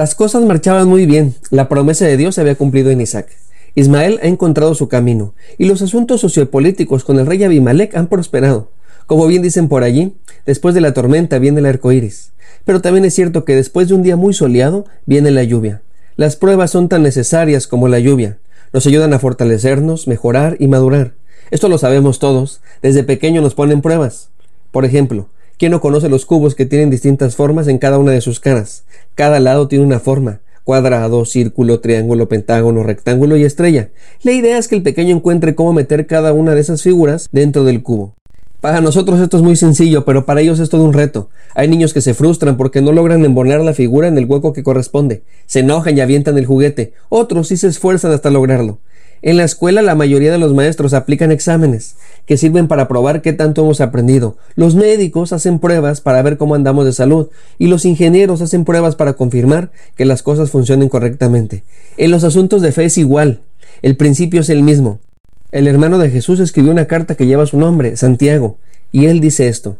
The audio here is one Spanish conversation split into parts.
Las cosas marchaban muy bien, la promesa de Dios se había cumplido en Isaac. Ismael ha encontrado su camino, y los asuntos sociopolíticos con el rey Abimelech han prosperado. Como bien dicen por allí, después de la tormenta viene el arco iris. Pero también es cierto que después de un día muy soleado viene la lluvia. Las pruebas son tan necesarias como la lluvia. Nos ayudan a fortalecernos, mejorar y madurar. Esto lo sabemos todos. Desde pequeño nos ponen pruebas. Por ejemplo, ¿Quién no conoce los cubos que tienen distintas formas en cada una de sus caras? Cada lado tiene una forma, cuadrado, círculo, triángulo, pentágono, rectángulo y estrella. La idea es que el pequeño encuentre cómo meter cada una de esas figuras dentro del cubo. Para nosotros esto es muy sencillo, pero para ellos es todo un reto. Hay niños que se frustran porque no logran embonar la figura en el hueco que corresponde. Se enojan y avientan el juguete. Otros sí se esfuerzan hasta lograrlo. En la escuela la mayoría de los maestros aplican exámenes que sirven para probar qué tanto hemos aprendido. Los médicos hacen pruebas para ver cómo andamos de salud y los ingenieros hacen pruebas para confirmar que las cosas funcionen correctamente. En los asuntos de fe es igual. El principio es el mismo. El hermano de Jesús escribió una carta que lleva su nombre, Santiago, y él dice esto.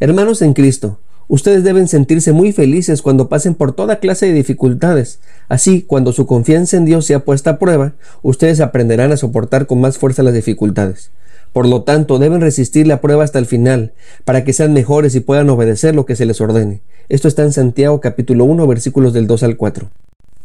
Hermanos en Cristo, Ustedes deben sentirse muy felices cuando pasen por toda clase de dificultades. Así, cuando su confianza en Dios sea puesta a prueba, ustedes aprenderán a soportar con más fuerza las dificultades. Por lo tanto, deben resistir la prueba hasta el final, para que sean mejores y puedan obedecer lo que se les ordene. Esto está en Santiago capítulo 1 versículos del 2 al 4.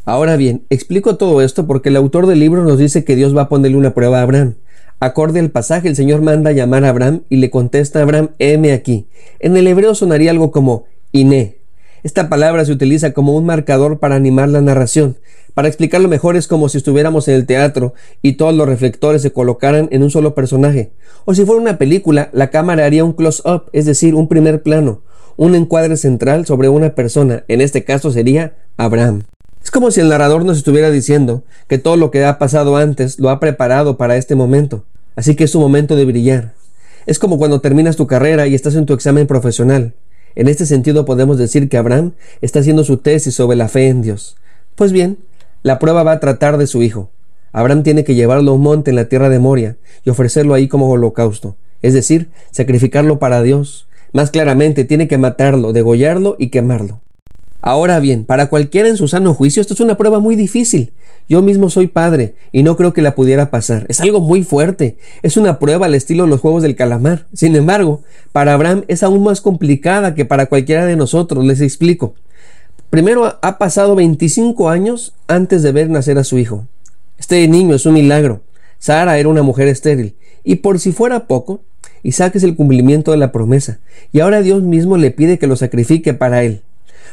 Ahora bien, explico todo esto porque el autor del libro nos dice que Dios va a ponerle una prueba a Abraham. Acorde al pasaje, el Señor manda llamar a Abraham y le contesta a Abraham, heme aquí. En el hebreo sonaría algo como iné. Esta palabra se utiliza como un marcador para animar la narración. Para explicarlo mejor es como si estuviéramos en el teatro y todos los reflectores se colocaran en un solo personaje. O si fuera una película, la cámara haría un close-up, es decir, un primer plano, un encuadre central sobre una persona, en este caso sería Abraham. Como si el narrador nos estuviera diciendo que todo lo que ha pasado antes lo ha preparado para este momento. Así que es su momento de brillar. Es como cuando terminas tu carrera y estás en tu examen profesional. En este sentido podemos decir que Abraham está haciendo su tesis sobre la fe en Dios. Pues bien, la prueba va a tratar de su hijo. Abraham tiene que llevarlo a un monte en la tierra de Moria y ofrecerlo ahí como holocausto, es decir, sacrificarlo para Dios. Más claramente, tiene que matarlo, degollarlo y quemarlo. Ahora bien, para cualquiera en su sano juicio esto es una prueba muy difícil. Yo mismo soy padre y no creo que la pudiera pasar. Es algo muy fuerte. Es una prueba al estilo de los juegos del calamar. Sin embargo, para Abraham es aún más complicada que para cualquiera de nosotros. Les explico. Primero ha pasado 25 años antes de ver nacer a su hijo. Este niño es un milagro. Sara era una mujer estéril. Y por si fuera poco, Isaac es el cumplimiento de la promesa. Y ahora Dios mismo le pide que lo sacrifique para él.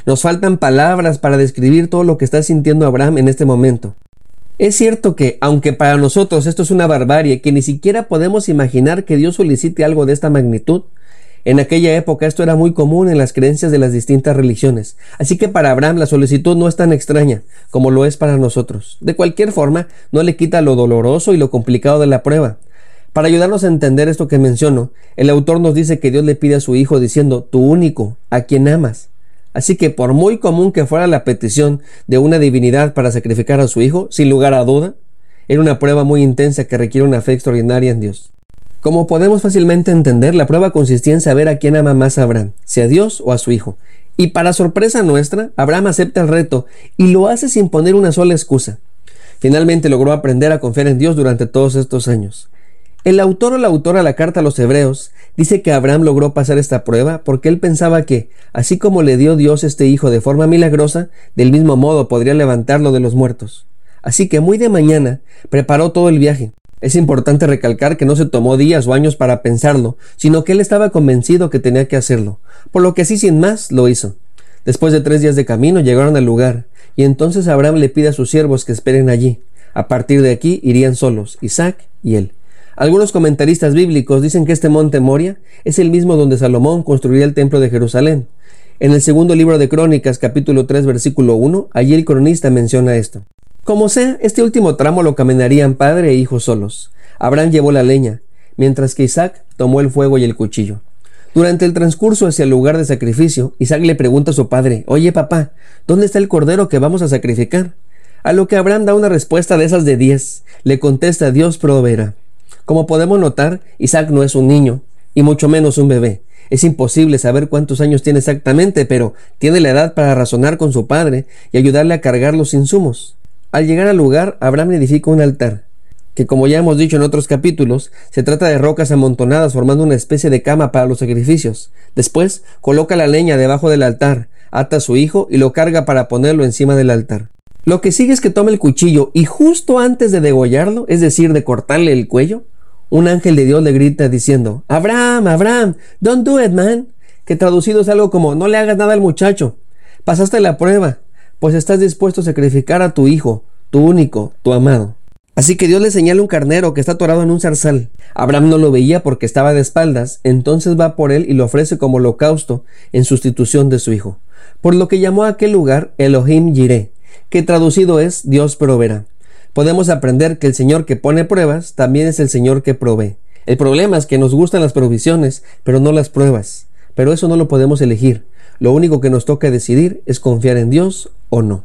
Nos faltan palabras para describir todo lo que está sintiendo Abraham en este momento. Es cierto que, aunque para nosotros esto es una barbarie, que ni siquiera podemos imaginar que Dios solicite algo de esta magnitud, en aquella época esto era muy común en las creencias de las distintas religiones, así que para Abraham la solicitud no es tan extraña como lo es para nosotros. De cualquier forma, no le quita lo doloroso y lo complicado de la prueba. Para ayudarnos a entender esto que menciono, el autor nos dice que Dios le pide a su hijo diciendo, tu único, a quien amas. Así que por muy común que fuera la petición de una divinidad para sacrificar a su hijo, sin lugar a duda, era una prueba muy intensa que requiere una fe extraordinaria en Dios. Como podemos fácilmente entender, la prueba consistía en saber a quién ama más Abraham, si a Dios o a su hijo. Y para sorpresa nuestra, Abraham acepta el reto y lo hace sin poner una sola excusa. Finalmente logró aprender a confiar en Dios durante todos estos años. El autor o la autora de la carta a los hebreos dice que Abraham logró pasar esta prueba porque él pensaba que, así como le dio Dios este hijo de forma milagrosa, del mismo modo podría levantarlo de los muertos. Así que muy de mañana preparó todo el viaje. Es importante recalcar que no se tomó días o años para pensarlo, sino que él estaba convencido que tenía que hacerlo, por lo que así sin más lo hizo. Después de tres días de camino llegaron al lugar, y entonces Abraham le pide a sus siervos que esperen allí. A partir de aquí irían solos, Isaac y él. Algunos comentaristas bíblicos dicen que este monte Moria es el mismo donde Salomón construiría el templo de Jerusalén. En el segundo libro de Crónicas, capítulo 3, versículo 1, allí el cronista menciona esto. Como sea, este último tramo lo caminarían padre e hijo solos. Abraham llevó la leña, mientras que Isaac tomó el fuego y el cuchillo. Durante el transcurso hacia el lugar de sacrificio, Isaac le pregunta a su padre, Oye papá, ¿dónde está el cordero que vamos a sacrificar? A lo que Abraham da una respuesta de esas de diez. Le contesta, Dios proveerá. Como podemos notar, Isaac no es un niño, y mucho menos un bebé. Es imposible saber cuántos años tiene exactamente, pero tiene la edad para razonar con su padre y ayudarle a cargar los insumos. Al llegar al lugar, Abraham edifica un altar, que como ya hemos dicho en otros capítulos, se trata de rocas amontonadas formando una especie de cama para los sacrificios. Después, coloca la leña debajo del altar, ata a su hijo y lo carga para ponerlo encima del altar. Lo que sigue es que toma el cuchillo y justo antes de degollarlo, es decir, de cortarle el cuello, un ángel de Dios le grita diciendo, Abraham, Abraham, don't do it, man. Que traducido es algo como, no le hagas nada al muchacho. Pasaste la prueba pues estás dispuesto a sacrificar a tu hijo, tu único, tu amado. Así que Dios le señala un carnero que está atorado en un zarzal. Abraham no lo veía porque estaba de espaldas, entonces va por él y lo ofrece como holocausto en sustitución de su hijo. Por lo que llamó a aquel lugar Elohim Jireh, que traducido es Dios proveerá. Podemos aprender que el Señor que pone pruebas también es el Señor que provee. El problema es que nos gustan las provisiones, pero no las pruebas. Pero eso no lo podemos elegir. Lo único que nos toca decidir es confiar en Dios o no.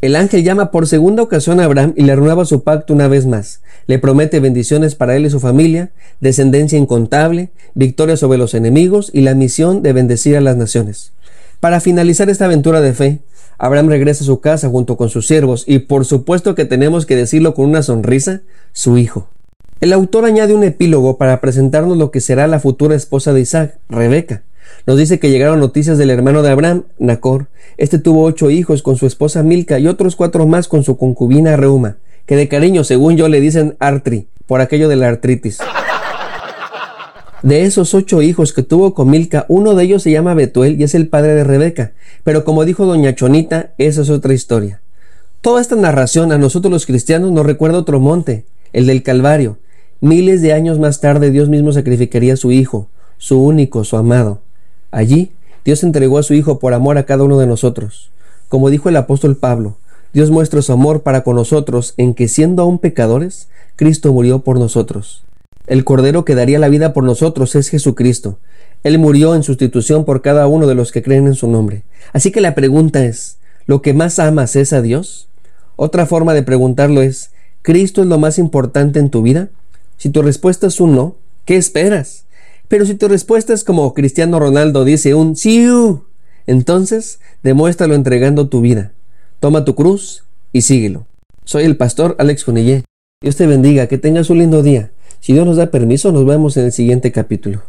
El ángel llama por segunda ocasión a Abraham y le renueva su pacto una vez más. Le promete bendiciones para él y su familia, descendencia incontable, victoria sobre los enemigos y la misión de bendecir a las naciones. Para finalizar esta aventura de fe, Abraham regresa a su casa junto con sus siervos y por supuesto que tenemos que decirlo con una sonrisa, su hijo. El autor añade un epílogo para presentarnos lo que será la futura esposa de Isaac, Rebeca. Nos dice que llegaron noticias del hermano de Abraham, Nacor. Este tuvo ocho hijos con su esposa Milca y otros cuatro más con su concubina Reuma, que de cariño, según yo, le dicen Artri, por aquello de la artritis. De esos ocho hijos que tuvo con Milca, uno de ellos se llama Betuel y es el padre de Rebeca. Pero como dijo doña Chonita, esa es otra historia. Toda esta narración a nosotros los cristianos nos recuerda otro monte, el del Calvario. Miles de años más tarde Dios mismo sacrificaría a su hijo, su único, su amado. Allí, Dios entregó a su Hijo por amor a cada uno de nosotros. Como dijo el apóstol Pablo, Dios muestra su amor para con nosotros en que siendo aún pecadores, Cristo murió por nosotros. El Cordero que daría la vida por nosotros es Jesucristo. Él murió en sustitución por cada uno de los que creen en su nombre. Así que la pregunta es, ¿lo que más amas es a Dios? Otra forma de preguntarlo es, ¿Cristo es lo más importante en tu vida? Si tu respuesta es un no, ¿qué esperas? Pero si tu respuesta es como Cristiano Ronaldo dice un siu, entonces demuéstralo entregando tu vida. Toma tu cruz y síguelo. Soy el pastor Alex Funillé. Dios te bendiga, que tengas un lindo día. Si Dios nos da permiso, nos vemos en el siguiente capítulo.